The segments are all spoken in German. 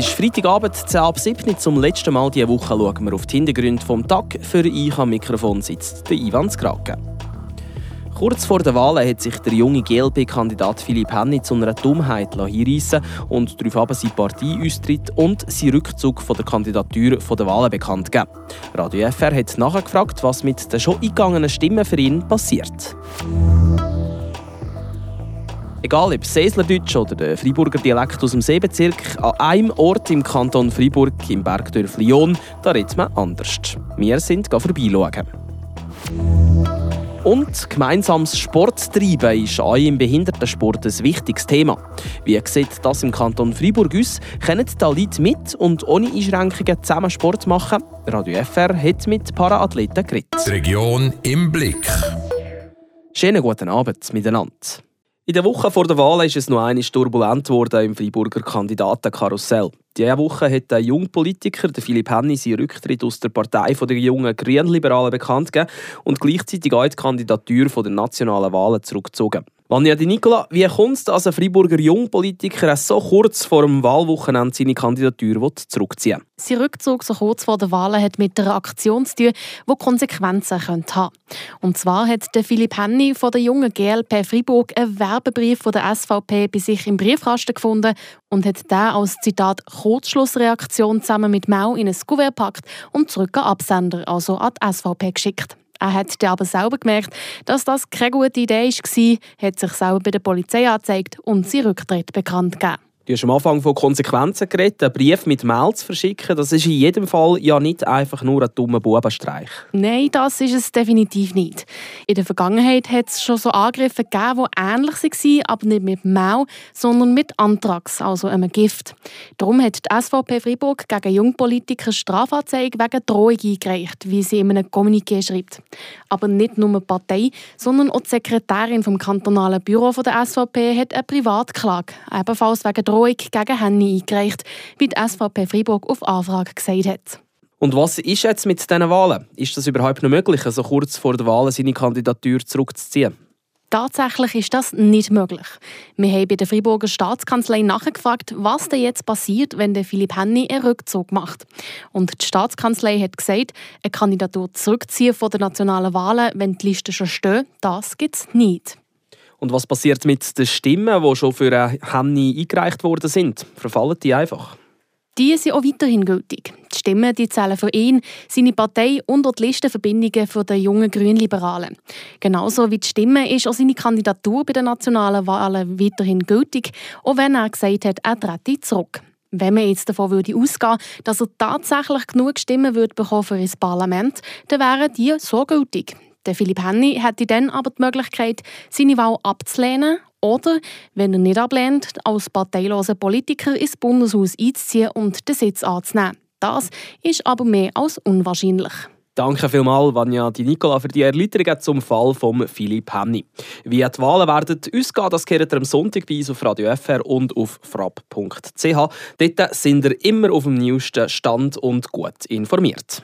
ist Freitagabend, 10 ab 7 Zum letzten Mal diese Woche schauen wir auf die Hintergründe vom Tag. Für ich am Mikrofon sitzt der Ivan Skrake. Kurz vor der Wahl hat sich der junge GLP-Kandidat Philipp Henny zu einer Dummheit hinreissen und daraufhin seine Partei austritt und seinen Rückzug von der Kandidatur der Wahlen bekannt gegeben. Radio FR hat nachher gefragt, was mit den schon eingegangenen Stimmen für ihn passiert. Egal ob Seeslerdeutsch oder der Freiburger Dialekt aus dem Seebezirk, an einem Ort im Kanton Freiburg, im Bergdorf Lyon, da redet man anders. Wir sind vorbeischauen. Und gemeinsames Sporttreiben ist auch im Behindertensport ein wichtiges Thema. Wie sieht das im Kanton Freiburg aus? Können da Leute mit und ohne Einschränkungen zusammen Sport machen? Radio FR hat mit Paraathleten geredet. Die Region im Blick. Schönen guten Abend miteinander. In der Woche vor der Wahl ist es noch einmal turbulent geworden im Freiburger Kandidatenkarussell. Diese Woche hat der junge Politiker Philipp Henny seinen Rücktritt aus der Partei der jungen Grünliberalen bekannt gegeben und gleichzeitig auch die Kandidatur der nationalen Wahlen zurückgezogen. Vanja Di Nicola, wie kommt es, dass ein Freiburger Jungpolitiker so kurz vor dem Wahlwochenende seine Kandidatur zurückziehen will? Sein Rückzug so kurz vor der Wahl hat mit einer Aktion zu tun, die Konsequenzen haben könnte. Und zwar hat Philipp Henny von der jungen GLP Freiburg einen Werbebrief von der SVP bei sich im Briefkasten gefunden und hat den als Zitat Kurzschlussreaktion zusammen mit Mau in ein Kuvert gepackt und zurück an Absender, also an die SVP geschickt. Er hat aber selber gemerkt, dass das keine gute Idee war, hat sich selber bei der Polizei angezeigt und seinen Rücktritt bekannt gegeben. Du hast am Anfang von Konsequenzen geredet. Einen Brief mit Mail zu verschicken, das ist in jedem Fall ja nicht einfach nur ein dummer Bubenstreich. Nein, das ist es definitiv nicht. In der Vergangenheit hat es schon so Angriffe gegeben, die ähnlich waren, aber nicht mit Mail, sondern mit Anthrax, also einem Gift. Darum hat die SVP Freiburg gegen Jungpolitiker Strafanzeige wegen Drohung eingereicht, wie sie in einem Kommuniqué schreibt. Aber nicht nur die Partei, sondern auch die Sekretärin vom kantonalen Büro der SVP hat eine Privatklage, ebenfalls wegen Drohung Drohung gegen Henny eingereicht, wie die SVP Freiburg auf Anfrage gesagt hat. Und was ist jetzt mit diesen Wahlen? Ist das überhaupt noch möglich, so kurz vor der Wahl seine Kandidatur zurückzuziehen? Tatsächlich ist das nicht möglich. Wir haben bei der Freiburger Staatskanzlei nachgefragt, was denn jetzt passiert, wenn der Philipp Henny einen Rückzug macht. Und die Staatskanzlei hat gesagt, eine Kandidatur zurückziehen von den nationalen Wahlen, wenn die Liste schon steht, das gibt es nicht. Und was passiert mit den Stimmen, die schon für Henny eingereicht worden sind? Verfallen die einfach? Die sind auch weiterhin gültig. Die Stimmen die zählen für ihn, seine Partei und auch die Listenverbindungen der jungen Grünliberalen. Genauso wie die Stimme ist auch seine Kandidatur bei den nationalen Wahlen weiterhin gültig, auch wenn er gesagt hat, er trete zurück. Wenn man jetzt davon würde ausgehen dass er tatsächlich genug Stimmen würde bekommen für das Parlament, dann wären die so gültig. Der Philipp Henny hätte dann aber die Möglichkeit, seine Wahl abzulehnen oder, wenn er nicht ablehnt, als parteiloser Politiker ins Bundeshaus einzuziehen und den Sitz anzunehmen. Das ist aber mehr als unwahrscheinlich. Danke vielmals, Vanja Di Nicola, für die Erläuterungen zum Fall von Philipp Henny. Wie die Wahlen werden ausgehen, das kehrt ihr am Sonntag bei uns auf Radio FR und auf frapp.ch. Dort sind ihr immer auf dem neuesten Stand und gut informiert.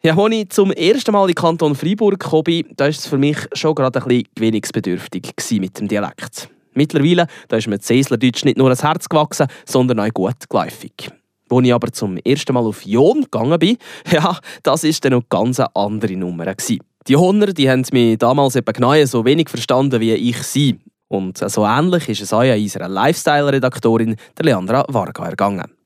Ja, als ich zum ersten Mal in Kanton Freiburg kam, da war es für mich schon gerade ein bisschen gewinnungsbedürftig mit dem Dialekt. Mittlerweile da ist mir Cäslerdeutsch nicht nur ans Herz gewachsen, sondern auch gut geläufig. Als ich aber zum ersten Mal auf Jon gegangen bin, ja, das war dann noch eine ganz andere Nummer. Die Honner die haben mich damals eben genau so wenig verstanden wie ich sie. Und so ähnlich ist es auch an unserer Lifestyle-Redaktorin, Leandra Varga, ergangen.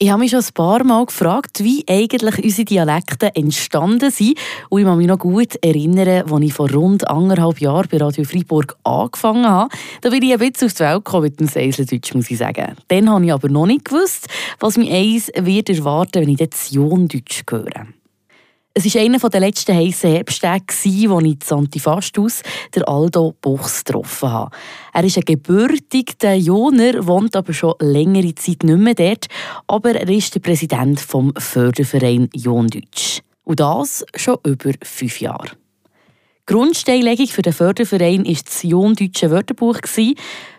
Ich habe mich schon ein paar Mal gefragt, wie eigentlich unsere Dialekte entstanden sind. Und ich kann mich noch gut erinnern, als ich vor rund anderthalb Jahren bei Radio Freiburg angefangen habe. Da bin ich ein bisschen auf die Welt gekommen mit dem Seiseldeutsch, muss ich sagen. Dann habe ich aber noch nicht gewusst, was mich eins wird erwarten, wenn ich das Jon-Deutsch höre. Es war einer der letzten heissen Herbsttage, wo ich zu Antifastus der Aldo Buchs getroffen habe. Er ist ein gebürtiger Joner, wohnt aber schon längere Zeit nicht mehr dort, aber er ist der Präsident vom Förderverein Jondeutsch. Und das schon über fünf Jahre. Grundsteinlegung für den Förderverein war das Jondeutsche Wörterbuch.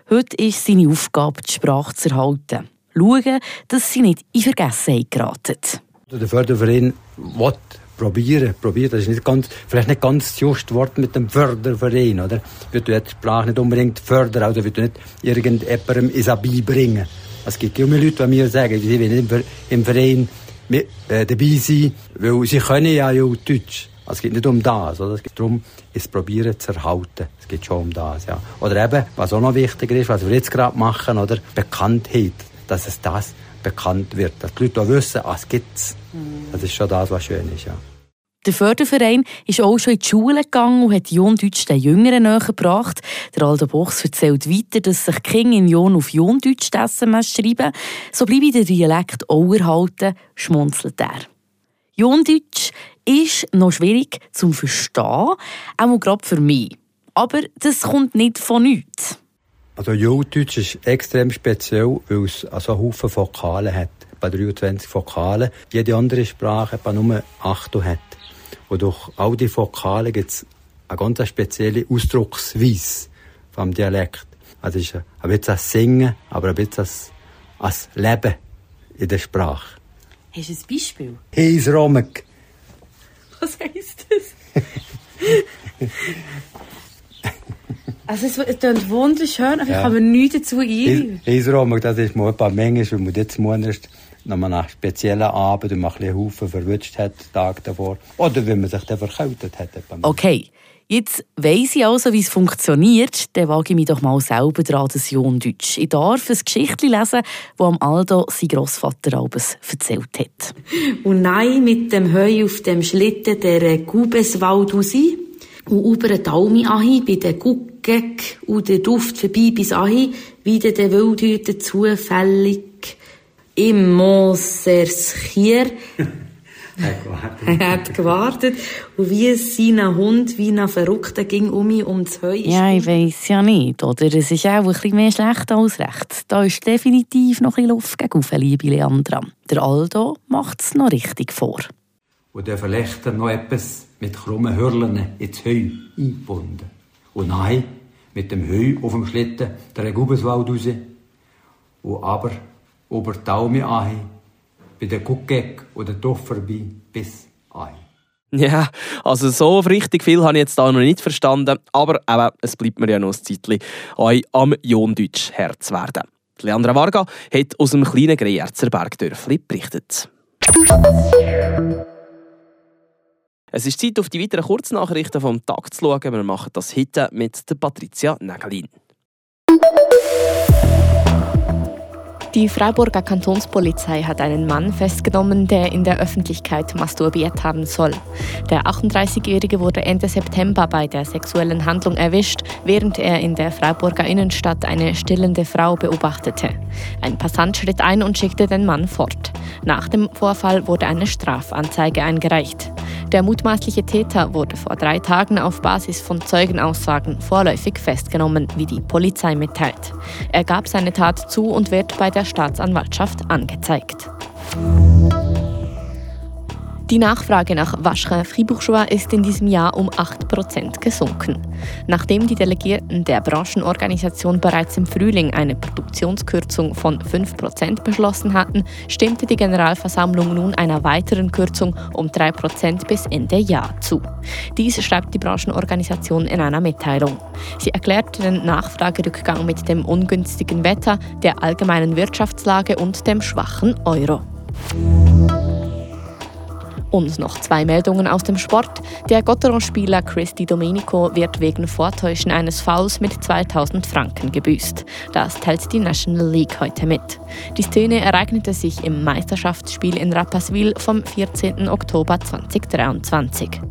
Heute ist seine Aufgabe, die Sprache zu erhalten. Schauen, dass sie nicht in Vergessenheit geraten. Der Förderverein will probieren, probieren. Das ist nicht ganz, vielleicht nicht ganz das juste Wort mit dem Förderverein, oder? Du jetzt die Sprache nicht unbedingt fördern, also wird du nicht irgendjemandem ins beibringen. Es gibt immer Leute, die mir sagen, sie wollen im Verein äh, dabei sein, weil sie können ja auch Deutsch. Also es geht nicht um das, oder? Es geht darum, es probieren zu erhalten. Es geht schon um das, ja. Oder eben, was auch noch wichtiger ist, was wir jetzt gerade machen, oder? Bekanntheit. Dass es das bekannt wird. Dass die Leute auch wissen, ah, es gibt's. Das ist schon das, was schön ist, ja. Der Förderverein ist auch schon in die Schule gegangen und hat Jondeutsch den Jüngeren näher gebracht. Der Aldo Bochs erzählt weiter, dass sich King in Jon auf Jondeutsch SMS schreiben. So bleibe der Dialekt auch erhalten, schmunzelt er. Jondeutsch ist noch schwierig zum Verstehen, auch gerade für mich. Aber das kommt nicht von nichts. Also Jungdeutsch ist extrem speziell, weil es also Haufen Vokale hat. Etwa 23 Vokale. Jede andere Sprache etwa nur 8 hat. Und durch all die Vokale gibt es eine ganz spezielle Ausdrucksweise vom Dialekt. Also es ist ein bisschen das Singen, aber ein bisschen das, das Leben in der Sprache. Hast du ein Beispiel? Heis Romek. Was heisst das? Also es, es klingt wunderschön, aber ja. ich mir nichts dazu ein. Eisraum, das ist ein paar Mengen, weil man jetzt monatlich nochmal nach speziellen Abend und man ein Haufen verwünscht hat, Tag davor. Oder wenn man sich dann verkältet hat. Okay, jetzt weiss ich also, wie es funktioniert. Dann wage ich mich doch mal selber dran, das Jungdeutsch. Ich darf ein Geschichtchen lesen, das am Aldo sein Grossvater Albes erzählt hat. Und nein, mit dem Heu auf dem Schlitten der Gubeswald raus und über den Daumen ahi, bei den Guckek und den Duft vorbei bis ahi, wieder der Wildhüter zufällig im Moserskier. er hat gewartet und wie sein Hund wie ein Verrückter ging um mich um das Heu. Ja, ich weiss ja nicht, oder? Es ist auch ein bisschen mehr schlecht als recht. Da ist definitiv noch ein bisschen Luft gegen liebe Leandra. Der Aldo macht es noch richtig vor. Und der Verlechter noch etwas mit krummen Hürlen ins Heu eingebunden. Und nein, mit dem Heu auf dem Schlitten der Gubeswald raus. Und aber über die Daumen an, bei der Guckegg oder Dorf vorbei bis ein. Ja, also so richtig viel habe ich jetzt da noch nicht verstanden, aber eben, es bleibt mir ja noch ein Zeitchen, euch am Jondeutsch Herz werden. Leandra Varga hat aus dem kleinen Greyerzer Bergdörfli berichtet. Es ist Zeit, auf die weiteren Kurznachrichten vom Tag zu schauen. Wir machen das heute mit der Patricia Nägelin. Die Freiburger Kantonspolizei hat einen Mann festgenommen, der in der Öffentlichkeit masturbiert haben soll. Der 38-Jährige wurde Ende September bei der sexuellen Handlung erwischt, während er in der Freiburger Innenstadt eine stillende Frau beobachtete. Ein Passant schritt ein und schickte den Mann fort. Nach dem Vorfall wurde eine Strafanzeige eingereicht. Der mutmaßliche Täter wurde vor drei Tagen auf Basis von Zeugenaussagen vorläufig festgenommen, wie die Polizei mitteilt. Er gab seine Tat zu und wird bei der Staatsanwaltschaft angezeigt. Die Nachfrage nach Waschrin Fribourgeois ist in diesem Jahr um 8% gesunken. Nachdem die Delegierten der Branchenorganisation bereits im Frühling eine Produktionskürzung von 5% beschlossen hatten, stimmte die Generalversammlung nun einer weiteren Kürzung um 3% bis Ende Jahr zu. Dies schreibt die Branchenorganisation in einer Mitteilung. Sie erklärte den Nachfragerückgang mit dem ungünstigen Wetter, der allgemeinen Wirtschaftslage und dem schwachen Euro. Und noch zwei Meldungen aus dem Sport. Der Gotteron-Spieler Christy Domenico wird wegen Vortäuschen eines Fouls mit 2000 Franken gebüßt. Das teilt die National League heute mit. Die Szene ereignete sich im Meisterschaftsspiel in Rapperswil vom 14. Oktober 2023.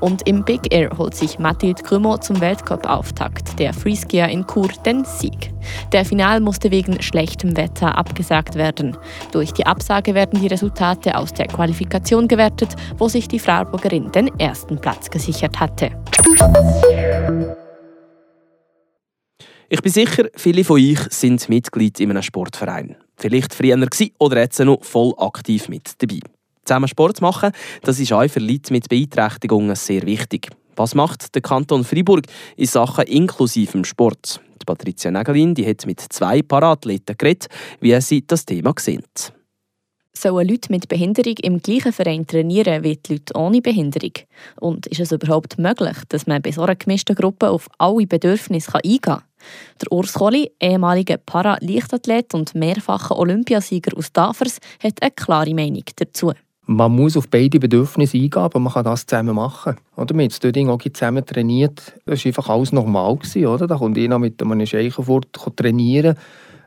Und im Big Air holt sich Mathilde Krümmer zum Weltcup-Auftakt der Freeskier in Chur den Sieg. Der Final musste wegen schlechtem Wetter abgesagt werden. Durch die Absage werden die Resultate aus der Qualifikation gewertet, wo sich die Freiburgerin den ersten Platz gesichert hatte. Ich bin sicher, viele von euch sind Mitglied in einem Sportverein. Vielleicht früher oder jetzt noch voll aktiv mit dabei. Zusammen Sport machen, das ist auch für Leute mit Beeinträchtigungen sehr wichtig. Was macht der Kanton Freiburg in Sachen inklusivem Sport? Die Patricia Nägelin die hat mit zwei Parathleten geredet, wie sie das Thema sehen. Sollen Leute mit Behinderung im gleichen Verein trainieren wie die Leute ohne Behinderung? Und ist es überhaupt möglich, dass man bei so einer gemischten Gruppe auf alle Bedürfnisse eingehen kann? Der Urs Kohli, ehemaliger Para-Leichtathlet und mehrfacher Olympiasieger aus Davers, hat eine klare Meinung dazu. Man muss auf beide Bedürfnisse eingehen, aber man kann das zusammen machen. Oder? Wir haben das Ding auch zusammen trainiert. Das war einfach alles normal. Gewesen, oder? Da kommt einer mit einem Scheichenfurt trainieren.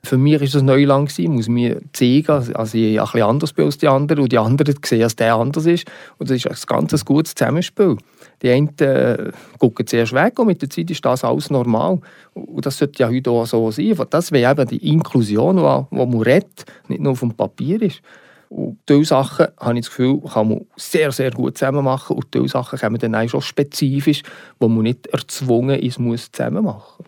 Für mich war das Neuland. Ich muss mir zeigen, also ich ein bisschen anders bin als die anderen und die anderen sehen, dass der anders ist. Und das ist ein ganz gutes Zusammenspiel. Die einen äh, gucken zuerst weg und mit der Zeit ist das alles normal. Und das sollte ja heute auch so sein. Das wäre eben die Inklusion, die man redet, nicht nur dem Papier ist. Und diese Sachen, habe ich das Gefühl, kann man sehr, sehr gut zusammen machen. Und diese Sachen kommen dann auch schon spezifisch, wo man nicht erzwungen ist, muss zusammen machen.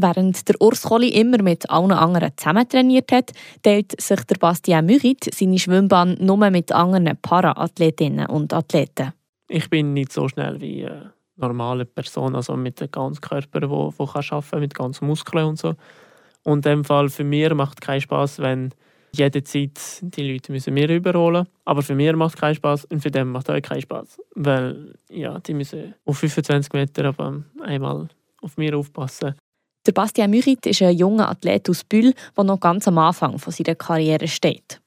Während der Urs Kohli immer mit allen anderen zusammen trainiert hat, teilt sich der Bastien Mürit seine Schwimmbahn nur mit anderen Para-Athletinnen und Athleten. Ich bin nicht so schnell wie eine normale Person, also mit einem ganzen Körper, der arbeiten kann, mit ganzen Muskeln und so. Und in dem Fall für mich macht es keinen Spaß, wenn jede Zeit die Leute müssen mir überholen. Aber für mich macht es keinen Spaß und für den macht es auch keinen Spaß. Weil ja, die müssen auf 25 Meter aber einmal auf mir aufpassen. Der Bastien Mürit ist ein junger Athlet aus Bühl, der noch ganz am Anfang von seiner Karriere steht.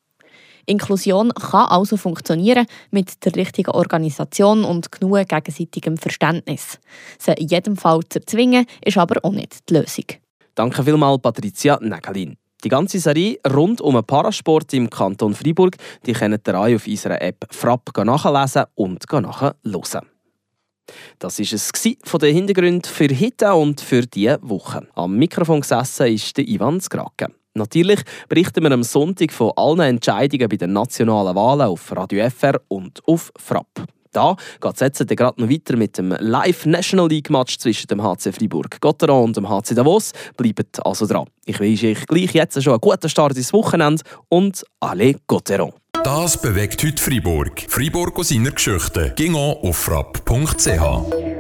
Inklusion kann also funktionieren mit der richtigen Organisation und genug gegenseitigem Verständnis. Sie in jedem Fall zu erzwingen, ist aber auch nicht die Lösung. Danke vielmals, Patricia Nägelin. Die ganze Serie rund um den Parasport im Kanton Freiburg die könnt ihr auf unserer App Frapp nachlesen und nachhören. Das war es von den Hintergründen für heute und für diese Woche. Am Mikrofon gesessen ist der Ivan Skrake. Natürlich berichten wir am Sonntag von allen Entscheidungen bei den nationalen Wahlen auf Radio FR und auf Frapp. Da geht es jetzt gerade noch weiter mit dem Live National League Match zwischen dem HC Freiburg Gotteron und dem HC Davos. Bleibt also dran. Ich wünsche euch gleich jetzt schon einen guten Start ins Wochenende und alle Gotteron. Das bewegt heute Freiburg. Freiburg aus seiner Geschichte. Ging auf frapp.ch.